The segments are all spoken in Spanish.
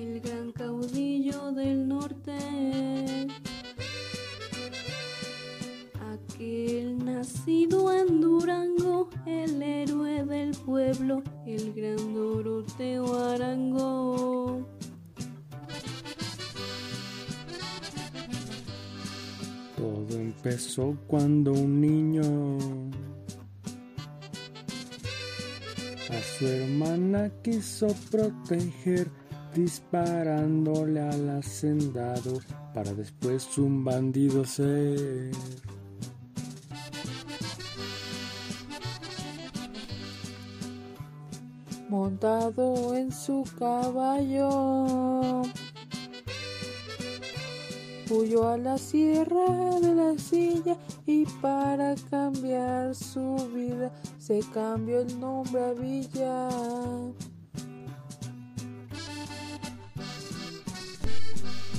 el gran caudillo del norte, aquel nacido el gran Doroteo Arango. Todo empezó cuando un niño a su hermana quiso proteger disparándole al hacendado para después un bandido ser. Montado en su caballo, huyó a la sierra de la silla y para cambiar su vida se cambió el nombre a Villa.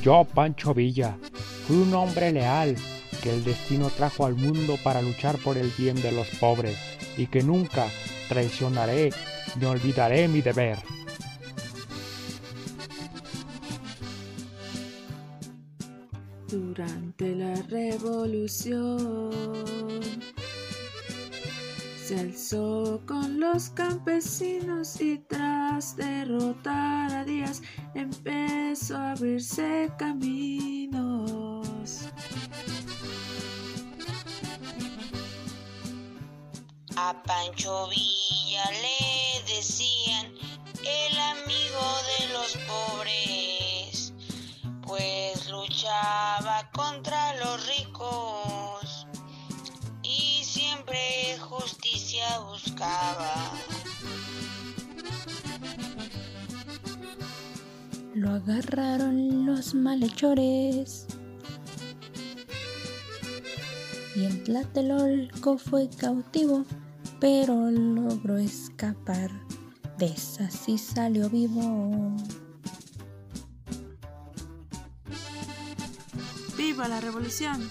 Yo, Pancho Villa, fui un hombre leal que el destino trajo al mundo para luchar por el bien de los pobres y que nunca traicionaré ni olvidaré mi deber. Durante la revolución se alzó con los campesinos y tras derrotar a Díaz empezó a abrirse caminos. A Pancho Villa le decían el amigo de los pobres, pues luchaba contra los ricos y siempre justicia buscaba. Lo agarraron los malhechores y en Tlatelolco fue cautivo, pero logró escapar. De esa sí salió vivo. ¡Viva la revolución!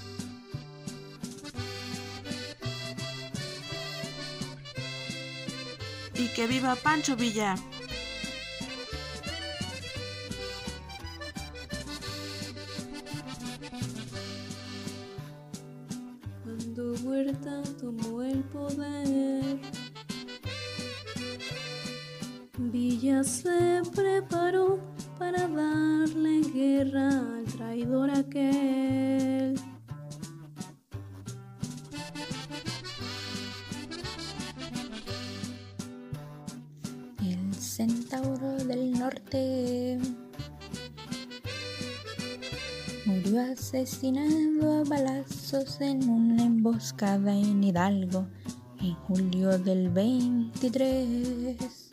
Y que viva Pancho Villa. Cuando Huerta tomó el poder, Se preparó para darle guerra al traidor aquel. El centauro del norte murió asesinado a balazos en una emboscada en Hidalgo en julio del 23.